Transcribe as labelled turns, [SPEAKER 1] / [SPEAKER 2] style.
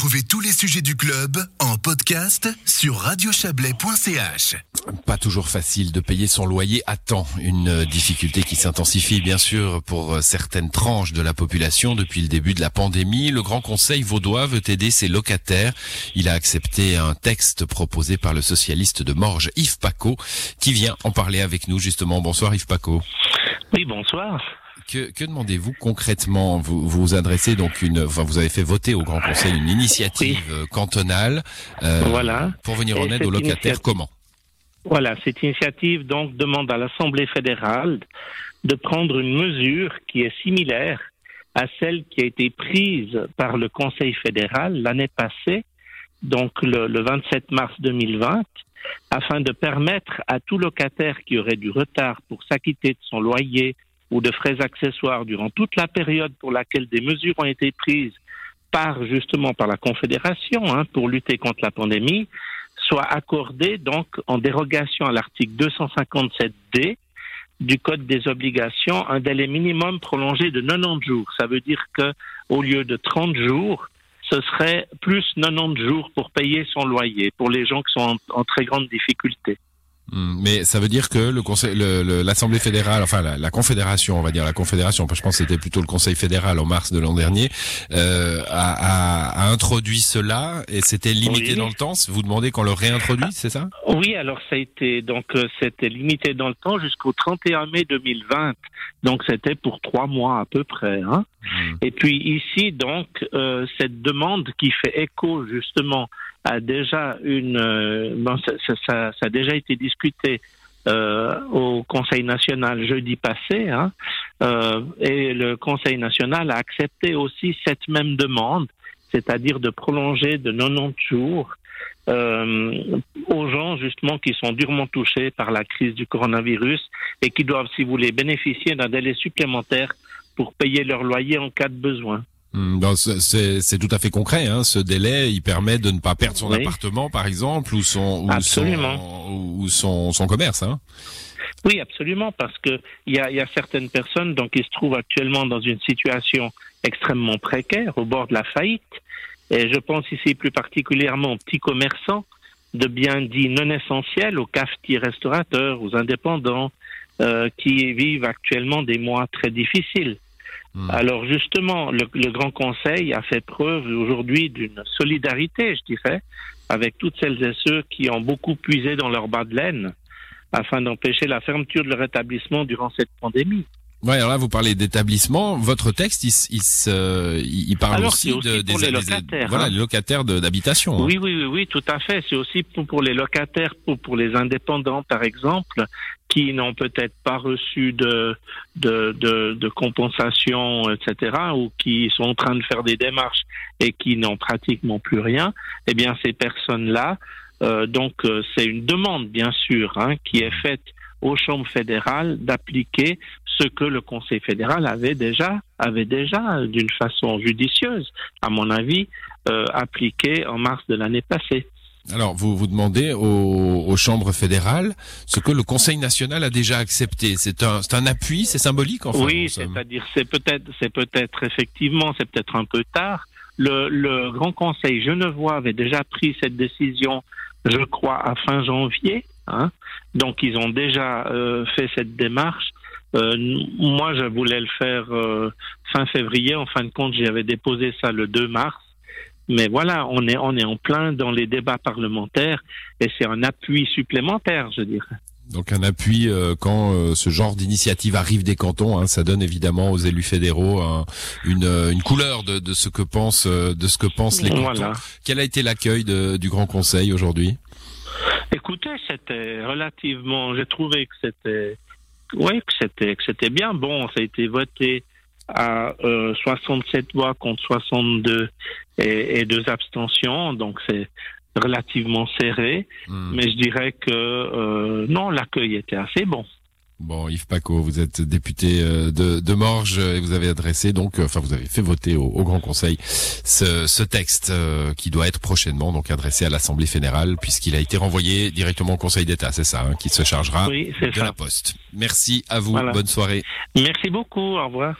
[SPEAKER 1] Retrouvez tous les sujets du club en podcast sur radiochablais.ch.
[SPEAKER 2] Pas toujours facile de payer son loyer à temps. Une difficulté qui s'intensifie bien sûr pour certaines tranches de la population depuis le début de la pandémie. Le Grand Conseil vaudois veut aider ses locataires. Il a accepté un texte proposé par le socialiste de Morges, Yves Paco, qui vient en parler avec nous justement. Bonsoir Yves Paco.
[SPEAKER 3] Oui, bonsoir.
[SPEAKER 2] Que, que demandez-vous concrètement vous, vous adressez donc une, enfin vous avez fait voter au Grand Conseil une initiative
[SPEAKER 3] Oui.
[SPEAKER 2] euh, cantonale euh,
[SPEAKER 3] Voilà.
[SPEAKER 2] pour venir
[SPEAKER 3] Et
[SPEAKER 2] en aide aux locataires. Comment
[SPEAKER 3] Voilà, cette initiative donc demande à l'Assemblée fédérale de prendre une mesure qui est similaire à celle qui a été prise par le Conseil fédéral l'année passée, donc le, le 27 mars 2020, afin de permettre à tout locataire qui aurait du retard pour s'acquitter de son loyer ou de frais accessoires durant toute la période pour laquelle des mesures ont été prises par justement par la Confédération hein, pour lutter contre la pandémie, soit accordé donc en dérogation à l'article 257D du Code des obligations un délai minimum prolongé de 90 jours. Ça veut dire que au lieu de 30 jours, ce serait plus 90 jours pour payer son loyer pour les gens qui sont en très grande difficulté.
[SPEAKER 2] Hmm, Mais ça veut dire que le conseil, le- le- l'Assemblée fédérale, enfin la, la Confédération, on va dire la Confédération, je pense que c'était plutôt le Conseil fédéral en mars de l'an dernier, euh, a, a- a introduit cela et c'était limité
[SPEAKER 3] Oui.
[SPEAKER 2] dans le temps. Vous demandez qu'on le réintroduise, c'est ça?
[SPEAKER 3] Oui, alors ça a été donc euh, c'était limité dans le temps jusqu'au 31 mai 2020. Donc c'était pour trois mois à peu près. Hein.
[SPEAKER 2] Hmm.
[SPEAKER 3] Et puis ici donc euh, cette demande qui fait écho justement a déjà une euh, bon, ça, ça- a déjà été discuté euh, au Conseil national jeudi passé, hein, euh, et le Conseil national a accepté aussi cette même demande, c'est-à-dire de prolonger de 90 jours aux gens justement qui sont durement touchés par la crise du coronavirus et qui doivent, si vous voulez, bénéficier d'un délai supplémentaire pour payer leur loyer en cas de besoin.
[SPEAKER 2] Ben, c'est- tout à fait concret. Hein. Ce délai, il permet de ne pas perdre son
[SPEAKER 3] Oui.
[SPEAKER 2] appartement, par exemple, ou son ou
[SPEAKER 3] Absolument.
[SPEAKER 2] son, ou son, son commerce. Hein.
[SPEAKER 3] Oui, absolument, parce que il y a, il y a certaines personnes donc qui se trouvent actuellement dans une situation extrêmement précaire, au bord de la faillite. Et je pense ici plus particulièrement aux petits commerçants de biens dits non essentiels, aux cafetiers restaurateurs, aux indépendants, euh, qui vivent actuellement des mois très difficiles.
[SPEAKER 2] Hmm.
[SPEAKER 3] Alors justement, le, le Grand Conseil a fait preuve aujourd'hui d'une solidarité, je dirais, avec toutes celles et ceux qui ont beaucoup puisé dans leur bas de laine afin d'empêcher la fermeture de leur établissement durant cette pandémie.
[SPEAKER 2] Ouais, alors là, vous parlez d'établissement. Votre texte, il, il, se- il il parle
[SPEAKER 3] Alors,
[SPEAKER 2] aussi, de,
[SPEAKER 3] pour
[SPEAKER 2] des,
[SPEAKER 3] les
[SPEAKER 2] des-
[SPEAKER 3] locataires,
[SPEAKER 2] voilà,
[SPEAKER 3] hein.
[SPEAKER 2] les locataires d'habitation. hein.
[SPEAKER 3] Oui, oui, oui, oui, tout à fait. C'est aussi pour, pour les locataires, pour, pour les indépendants, par exemple, qui n'ont peut-être pas reçu de, de, de, de compensation, etc., ou qui sont en train de faire des démarches et qui n'ont pratiquement plus rien. Eh bien, ces personnes-là, euh, donc, euh, c'est une demande, bien sûr, hein, qui est faite aux chambres fédérales d'appliquer ce que le Conseil fédéral avait déjà, avait déjà, d'une façon judicieuse, à mon avis, euh, appliqué en mars de l'année passée.
[SPEAKER 2] Alors, vous vous demandez aux, aux chambres fédérales ce que le Conseil national a déjà accepté. C'est un, c'est un appui, c'est symbolique, en
[SPEAKER 3] oui,
[SPEAKER 2] somme.
[SPEAKER 3] c'est-à-dire c'est peut-être c'est peut-être effectivement c'est peut-être un peu tard. Le, le Grand Conseil genevois avait déjà pris cette décision, je crois, à fin janvier. Hein. Donc ils ont déjà euh, fait cette démarche. Euh, moi, je voulais le faire euh, fin février. En fin de compte, j'avais déposé ça le 2 mars. Mais voilà, on est on est en plein dans les débats parlementaires et c'est un appui supplémentaire, je dirais.
[SPEAKER 2] Donc un appui euh, quand euh, ce genre d'initiative arrive des cantons, hein, ça donne évidemment aux élus fédéraux un- une, une couleur de, de ce que pensent de ce que pensent les cantons.
[SPEAKER 3] Voilà.
[SPEAKER 2] Quel a été l'accueil du Grand Conseil aujourd'hui?
[SPEAKER 3] Écoutez, c'était relativement. J'ai trouvé que c'était, oui, que c'était, que c'était bien. Bon, ça a été voté à euh, 67 voix contre 62 et, et deux abstentions, donc c'est relativement serré.
[SPEAKER 2] Hmm.
[SPEAKER 3] Mais je dirais que euh, non, l'accueil était assez bon.
[SPEAKER 2] Bon, Yves Paco, vous êtes député euh, de, de Morges et vous avez adressé donc, euh, enfin vous avez fait voter au, au Grand Conseil ce, ce texte euh, qui doit être prochainement donc adressé à l'Assemblée fédérale puisqu'il a été renvoyé directement au Conseil d'État, c'est ça, hein, qui se chargera
[SPEAKER 3] Oui,
[SPEAKER 2] de
[SPEAKER 3] ça.
[SPEAKER 2] la poste. Merci à vous,
[SPEAKER 3] Voilà.
[SPEAKER 2] bonne soirée.
[SPEAKER 3] Merci beaucoup. Au revoir.